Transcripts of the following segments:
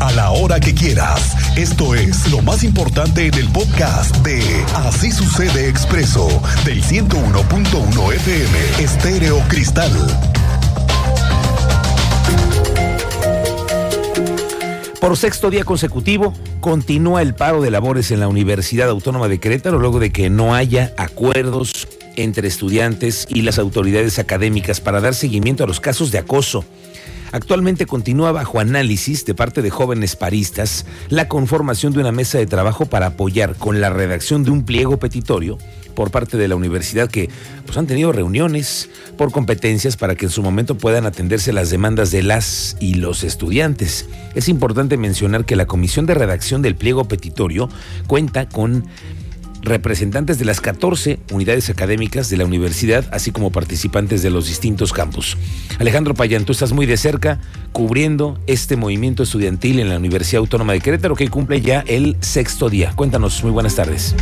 a la hora que quieras. Esto es lo más importante en el podcast de Así sucede expreso del 101.1 FM Estéreo Cristal. Por sexto día consecutivo, continúa el paro de labores en la Universidad Autónoma de Querétaro luego de que no haya acuerdos entre estudiantes y las autoridades académicas para dar seguimiento a los casos de acoso. Actualmente continúa bajo análisis de parte de jóvenes paristas la conformación de una mesa de trabajo para apoyar con la redacción de un pliego petitorio por parte de la universidad que pues, han tenido reuniones por competencias para que en su momento puedan atenderse las demandas de las y los estudiantes. Es importante mencionar que la comisión de redacción del pliego petitorio cuenta con representantes de las 14 unidades académicas de la universidad, así como participantes de los distintos campus. Alejandro Payán, tú estás muy de cerca cubriendo este movimiento estudiantil en la Universidad Autónoma de Querétaro que cumple ya el sexto día. Cuéntanos, muy buenas tardes.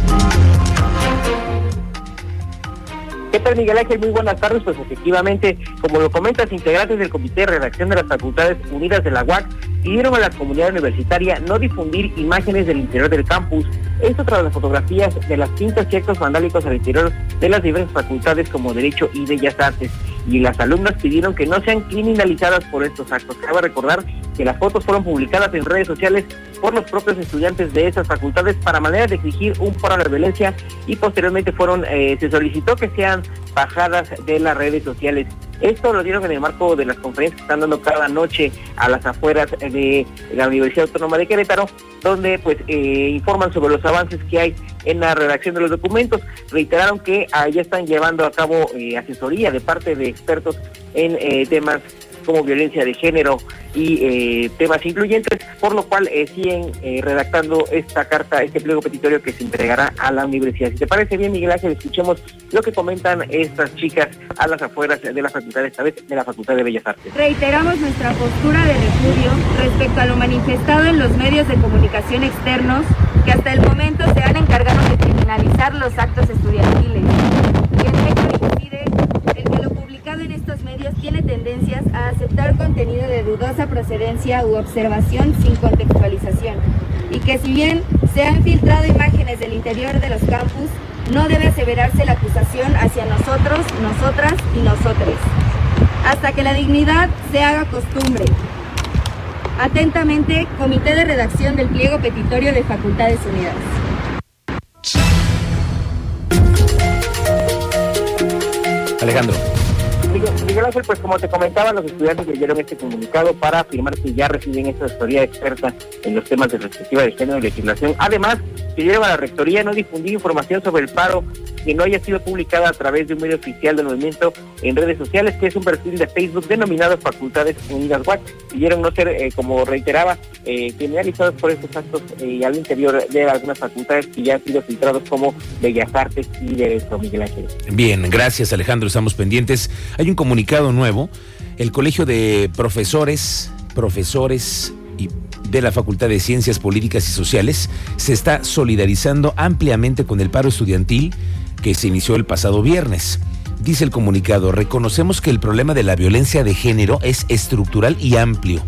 ¿Qué tal, Miguel Ángel? Muy buenas tardes. Pues efectivamente, como lo comentas, integrantes del Comité de Redacción de las Facultades Unidas de la UAC pidieron a la comunidad universitaria no difundir imágenes del interior del campus. Esto tras las fotografías de las pintas y actos vandálicos al interior de las diversas facultades como Derecho y Bellas Artes. Y las alumnas pidieron que no sean criminalizadas por estos actos. Cabe recordar que las fotos fueron publicadas en redes sociales por los propios estudiantes de esas facultades para manera de exigir un a la violencia y posteriormente fueron eh, se solicitó que sean bajadas de las redes sociales. Esto lo dieron en el marco de las conferencias que están dando cada noche a las afueras de la Universidad Autónoma de Querétaro, donde pues eh, informan sobre los avances que hay en la redacción de los documentos. Reiteraron que ya están llevando a cabo eh, asesoría de parte de expertos en temas como violencia de género y eh, temas incluyentes, por lo cual eh, siguen eh, redactando esta carta, este pliego petitorio que se entregará a la universidad. Si te parece bien, Miguel Ángel, escuchemos lo que comentan estas chicas a las afueras de la facultad, esta vez de la Facultad de Bellas Artes. Reiteramos nuestra postura de repudio respecto a lo manifestado en los medios de comunicación externos que hasta el momento se han encargado de criminalizar los actos estudiantiles. Y el hecho incide el que lo publicado en estos medios tiene tendencias a aceptar contenido de dudosa procedencia u observación sin contextualización. Y que si bien se han filtrado imágenes del interior de los campus, no debe aseverarse la acusación hacia nosotros, nosotras y nosotres. Hasta que la dignidad se haga costumbre. Atentamente, Comité de Redacción del Pliego Petitorio de Facultades Unidas. Alejandro. Miguel Ángel, pues como te comentaba, los estudiantes leyeron este comunicado para afirmar que ya reciben esta asesoría experta en los temas de perspectiva de género y legislación. Además, pidieron a la rectoría no difundir información sobre el paro que no haya sido publicada a través de un medio oficial del movimiento en redes sociales, que es un perfil de Facebook denominado Facultades Unidas WAC. Pidieron no ser, eh, como reiteraba, eh, criminalizados por estos actos eh, al interior de algunas facultades que ya han sido filtrados como Bellas Artes y Derecho, Miguel Ángel. Bien, gracias Alejandro, estamos pendientes. Un comunicado nuevo, el Colegio de Profesores, Profesores y de la Facultad de Ciencias Políticas y Sociales se está solidarizando ampliamente con el paro estudiantil que se inició el pasado viernes. Dice el comunicado, reconocemos que el problema de la violencia de género es estructural y amplio.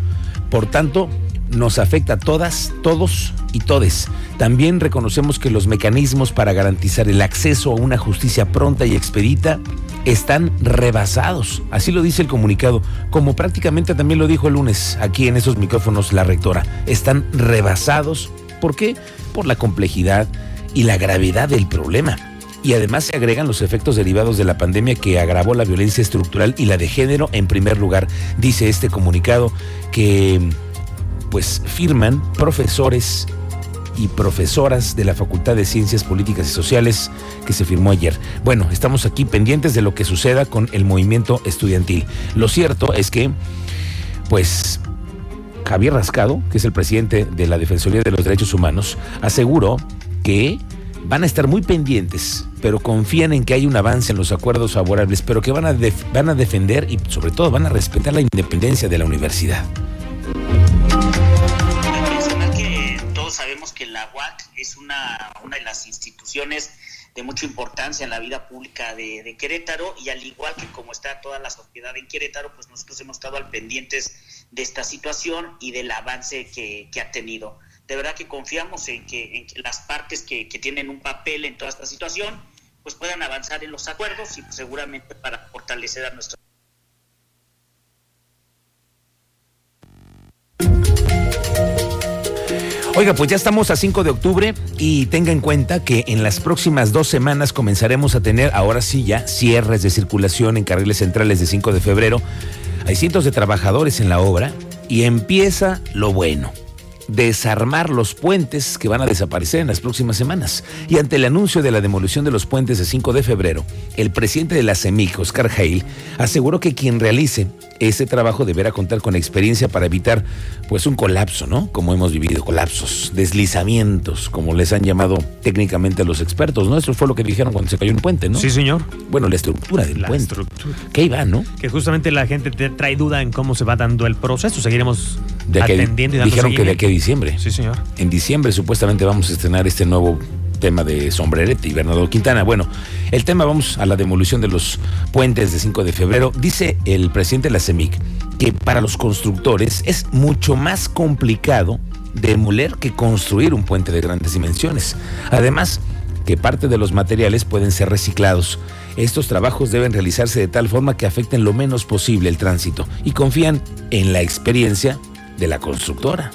Por tanto, nos afecta a todas, todos y todes. También reconocemos que los mecanismos para garantizar el acceso a una justicia pronta y expedita están rebasados. Así lo dice el comunicado, como prácticamente también lo dijo el lunes aquí en esos micrófonos la rectora. Están rebasados. ¿Por qué? Por la complejidad y la gravedad del problema. Y además se agregan los efectos derivados de la pandemia que agravó la violencia estructural y la de género en primer lugar. Dice este comunicado que pues firman profesores y profesoras de la Facultad de Ciencias Políticas y Sociales que se firmó ayer. Bueno, estamos aquí pendientes de lo que suceda con el movimiento estudiantil. Lo cierto es que, pues, Javier Rascado, que es el presidente de la Defensoría de los Derechos Humanos, aseguró que van a estar muy pendientes, pero confían en que hay un avance en los acuerdos favorables, pero que van a, van a defender y sobre todo van a respetar la independencia de la universidad. Una, de las instituciones de mucha importancia en la vida pública de, Querétaro y al igual que como está toda la sociedad en Querétaro, pues nosotros hemos estado al pendientes de esta situación y del avance que, ha tenido. De verdad que confiamos en que, las partes que, tienen un papel en toda esta situación pues puedan avanzar en los acuerdos y seguramente para fortalecer a nuestro Oiga, pues ya estamos a 5 de octubre y tenga en cuenta que en las próximas dos semanas comenzaremos a tener, ahora sí ya, cierres de circulación en carriles centrales de 5 de febrero. Hay cientos de trabajadores en la obra y empieza lo bueno desarmar los puentes que van a desaparecer en las próximas semanas. Y ante el anuncio de la demolición de los puentes de 5 de febrero, el presidente de la CEMIC, Oscar Hale, aseguró que quien realice ese trabajo deberá contar con experiencia para evitar pues un colapso, ¿no? Como hemos vivido, colapsos, deslizamientos, como les han llamado técnicamente los expertos, ¿no? Eso fue lo que dijeron cuando se cayó un puente, ¿no? Sí, señor. Bueno, la estructura del la puente. Estructura. ¿Qué iba, no? Que justamente la gente te trae duda en cómo se va dando el proceso. Seguiremos de atendiendo y dando Dijeron que de aquí a diciembre. Sí, señor. En diciembre supuestamente vamos a estrenar este nuevo tema de Sombrerete y Bernardo Quintana. Bueno, el tema vamos a la demolición de los puentes de 5 de febrero. Dice el presidente de la CEMIC que para los constructores es mucho más complicado demoler que construir un puente de grandes dimensiones. Además, que parte de los materiales pueden ser reciclados. Estos trabajos deben realizarse de tal forma que afecten lo menos posible el tránsito y confían en la experiencia de la constructora.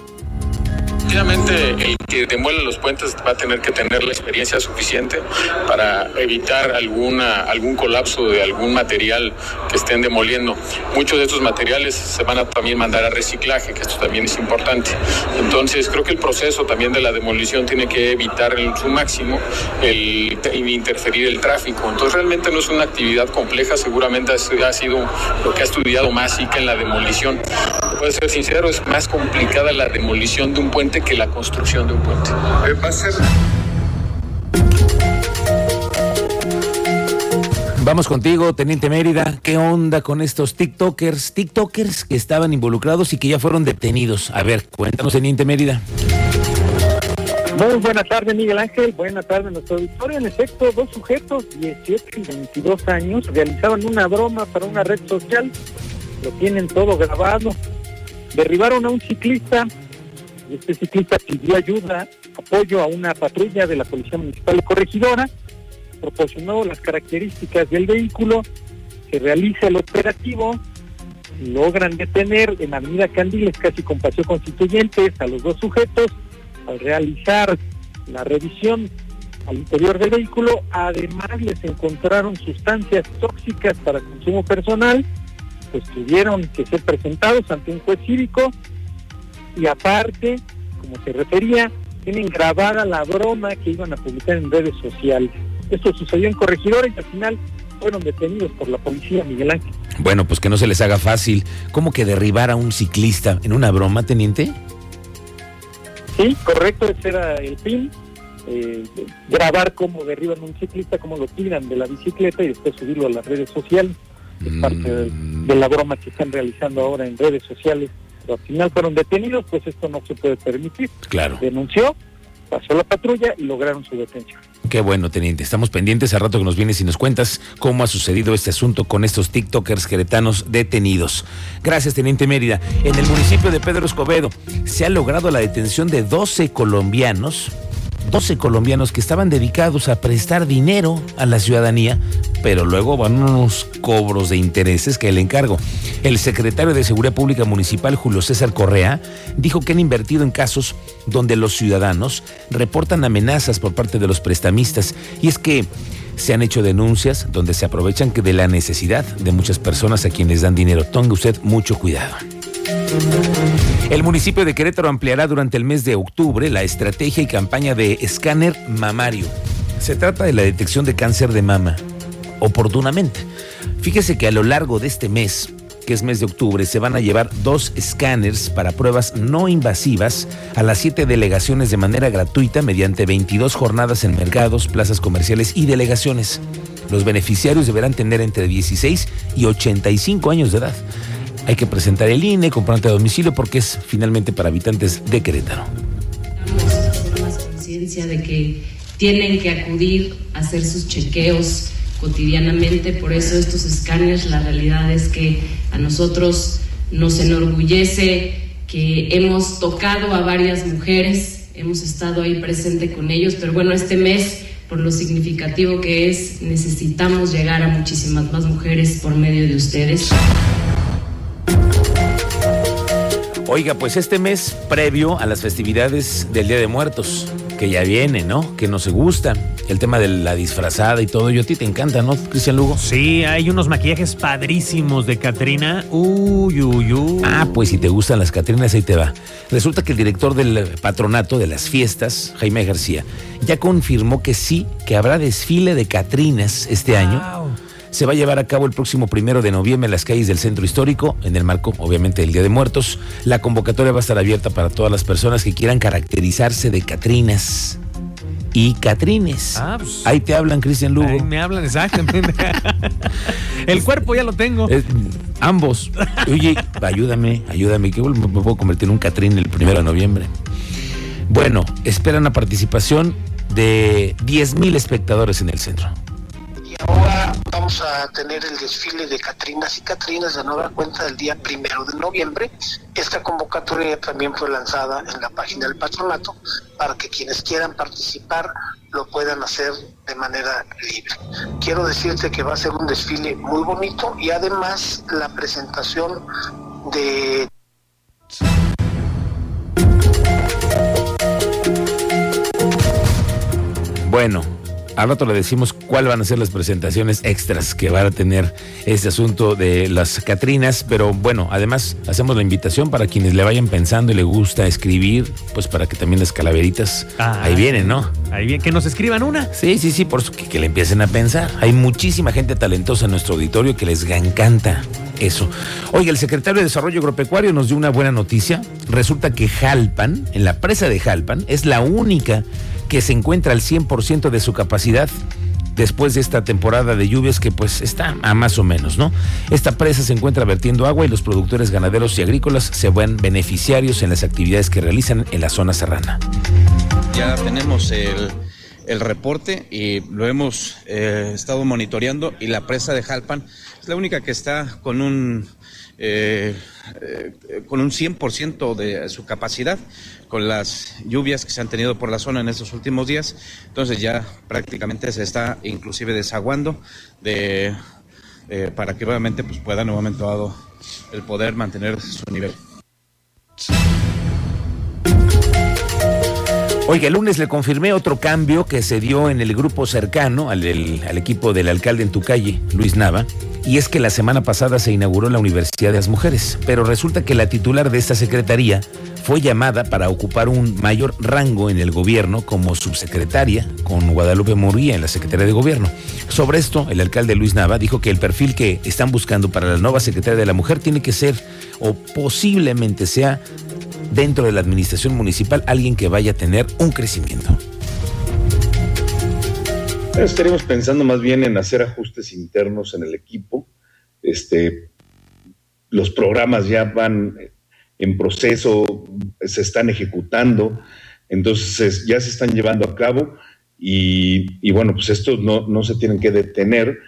Efectivamente, el que demuele los puentes va a tener que tener la experiencia suficiente para evitar alguna, algún colapso de algún material que estén demoliendo. Muchos de estos materiales se van a también mandar a reciclaje, que esto también es importante. Entonces, creo que el proceso también de la demolición tiene que evitar en su máximo interferir el tráfico. Entonces, realmente no es una actividad compleja, seguramente ha sido lo que ha estudiado más y que en la demolición. Puede ser sincero, es más complicada la demolición de un puente que la construcción de un puente. Eh, va a ser... Vamos contigo, Teniente Mérida. ¿Qué onda con estos TikTokers? TikTokers que estaban involucrados y que ya fueron detenidos. A ver, cuéntanos, Teniente Mérida. Muy buena tarde, Miguel Ángel. Buena tarde, nuestro auditorio. En efecto, dos sujetos, 18 y 22 años, realizaban una broma para una red social. Lo tienen todo grabado. Derribaron a un ciclista este ciclista pidió ayuda, apoyo a una patrulla de la Policía Municipal de Corregidora, proporcionó las características del vehículo, se realiza el operativo, logran detener en Avenida Candiles, casi con paseo constituyentes, a los dos sujetos, al realizar la revisión al interior del vehículo, además les encontraron sustancias tóxicas para consumo personal, pues tuvieron que ser presentados ante un juez cívico y aparte, como se refería, tienen grabada la broma que iban a publicar en redes sociales. Esto sucedió en Corregidora y al final fueron detenidos por la policía, Miguel Ángel. Bueno, pues que no se les haga fácil. ¿Cómo que derribar a un ciclista en una broma, teniente? Sí, correcto, ese era el fin. Eh, grabar cómo derriban a un ciclista, cómo lo tiran de la bicicleta y después subirlo a las redes sociales. Es parte de, mm. De la broma que están realizando ahora en redes sociales al final fueron detenidos, pues esto no se puede permitir. Claro. Denunció, pasó la patrulla y lograron su detención. Qué bueno, teniente. Estamos pendientes a rato que nos vienes y nos cuentas cómo ha sucedido este asunto con estos TikTokers queretanos detenidos. Gracias, teniente Mérida. En el municipio de Pedro Escobedo se ha logrado la detención de 12 colombianos 12 colombianos que estaban dedicados a prestar dinero a la ciudadanía, pero luego van unos cobros de intereses que el encargo. El secretario de Seguridad Pública Municipal, Julio César Correa, dijo que han invertido en casos donde los ciudadanos reportan amenazas por parte de los prestamistas. Y es que se han hecho denuncias donde se aprovechan de la necesidad de muchas personas a quienes dan dinero. Tenga usted mucho cuidado. El municipio de Querétaro ampliará durante el mes de octubre la estrategia y campaña de escáner mamario. Se trata de la detección de cáncer de mama oportunamente. Fíjese que a lo largo de este mes, que es mes de octubre, se van a llevar dos escáneres para pruebas no invasivas a las siete delegaciones de manera gratuita mediante 22 jornadas en mercados, plazas comerciales y delegaciones. Los beneficiarios deberán tener entre 16 y 85 años de edad hay que presentar el INE, comprarte a domicilio porque es finalmente para habitantes de Querétaro. hacer más conciencia de que tienen que acudir a hacer sus chequeos cotidianamente, por eso estos escáneres, la realidad es que a nosotros Nos enorgullece que hemos tocado a varias mujeres, hemos estado ahí presente con ellos, pero bueno, este mes, por lo significativo que es, necesitamos llegar a muchísimas más mujeres por medio de ustedes. Oiga, pues este mes previo a las festividades del Día de Muertos, que ya viene, ¿no? Que no se gusta. El tema de la disfrazada y todo. Yo a ti te encanta, ¿no, Cristian Lugo? Sí, hay unos maquillajes padrísimos de Catrina. Uy, uy, uy. Ah, pues si te gustan las Catrinas, ahí te va. Resulta que el director del patronato de las fiestas, Jaime García, ya confirmó que sí, que habrá desfile de Catrinas este año. Se va a llevar a cabo el próximo primero de noviembre en las calles del centro histórico, en el marco, obviamente, del Día de Muertos. La convocatoria va a estar abierta para todas las personas que quieran caracterizarse de Catrinas y Catrines. Ah, pues. Ahí te hablan, Cristian Lugo. Ahí me hablan exactamente. el cuerpo ya lo tengo. Ambos. Oye, ayúdame, ayúdame, que me puedo convertir en un Catrín el primero de noviembre. Bueno, esperan la participación de 10 mil espectadores en el centro. Vamos a tener el desfile de Catrinas y Catrinas de nueva cuenta el día primero de noviembre. Esta convocatoria también fue lanzada en la página del patronato para que quienes quieran participar lo puedan hacer de manera libre. Quiero decirte que va a ser un desfile muy bonito y además la presentación de Bueno, al rato le decimos cuál van a ser las presentaciones extras que van a tener este asunto de las Catrinas, pero bueno, además hacemos la invitación para quienes le vayan pensando y le gusta escribir, pues para que también las calaveritas Ah. ahí vienen, ¿no? Ahí bien, que nos escriban una. Sí, sí, sí, por eso que, que le empiecen a pensar. Hay muchísima gente talentosa en nuestro auditorio que les encanta eso. Oiga, el secretario de Desarrollo Agropecuario nos dio una buena noticia. Resulta que Jalpan, en la presa de Jalpan, es la única que se encuentra al 100% de su capacidad después de esta temporada de lluvias que pues está a más o menos, ¿no? Esta presa se encuentra vertiendo agua y los productores ganaderos y agrícolas se ven beneficiarios en las actividades que realizan en la zona serrana. Ya tenemos el, el reporte y lo hemos eh, estado monitoreando y la presa de Jalpan es la única que está con un eh, eh, con un 100% de su capacidad con las lluvias que se han tenido por la zona en estos últimos días. Entonces ya prácticamente se está inclusive desaguando de, eh, para que obviamente pues, pueda en un momento dado el poder mantener su nivel. Oiga, el lunes le confirmé otro cambio que se dio en el grupo cercano al, del- al equipo del alcalde en tu calle, Luis Nava, y es que la semana pasada se inauguró la Universidad de las Mujeres, pero resulta que la titular de esta secretaría fue llamada para ocupar un mayor rango en el gobierno como subsecretaria con Guadalupe Murguía en la Secretaría de Gobierno. Sobre esto, el alcalde Luis Nava dijo que el perfil que están buscando para la nueva secretaria de la mujer tiene que ser o posiblemente sea dentro de la administración municipal alguien que vaya a tener un crecimiento. Estaremos pensando más bien en hacer ajustes internos en el equipo. Este, los programas ya van en proceso, se están ejecutando, entonces ya se están llevando a cabo y, y bueno, pues estos no, no se tienen que detener,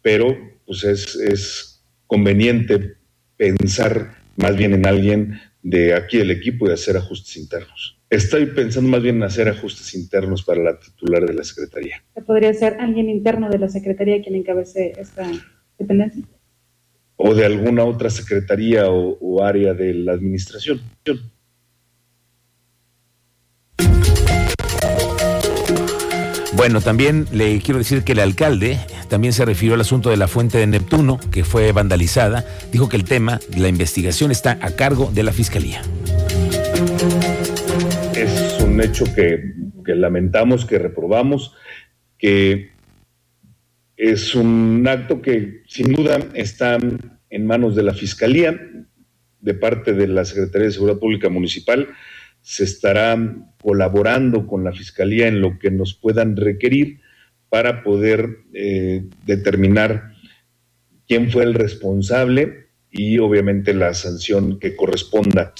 pero pues es, es conveniente pensar más bien en alguien de aquí del equipo y hacer ajustes internos. Estoy pensando más bien en hacer ajustes internos para la titular de la Secretaría. ¿Podría ser alguien interno de la Secretaría quien encabece esta dependencia? o de alguna otra secretaría o, o área de la administración. Bueno, también le quiero decir que el alcalde también se refirió al asunto de la fuente de Neptuno, que fue vandalizada. Dijo que el tema, la investigación, está a cargo de la Fiscalía. Es un hecho que, que lamentamos, que reprobamos, que es un acto que sin duda está en manos de la Fiscalía, de parte de la Secretaría de Seguridad Pública Municipal. Se estará colaborando con la Fiscalía en lo que nos puedan requerir para poder eh, determinar quién fue el responsable y obviamente la sanción que corresponda.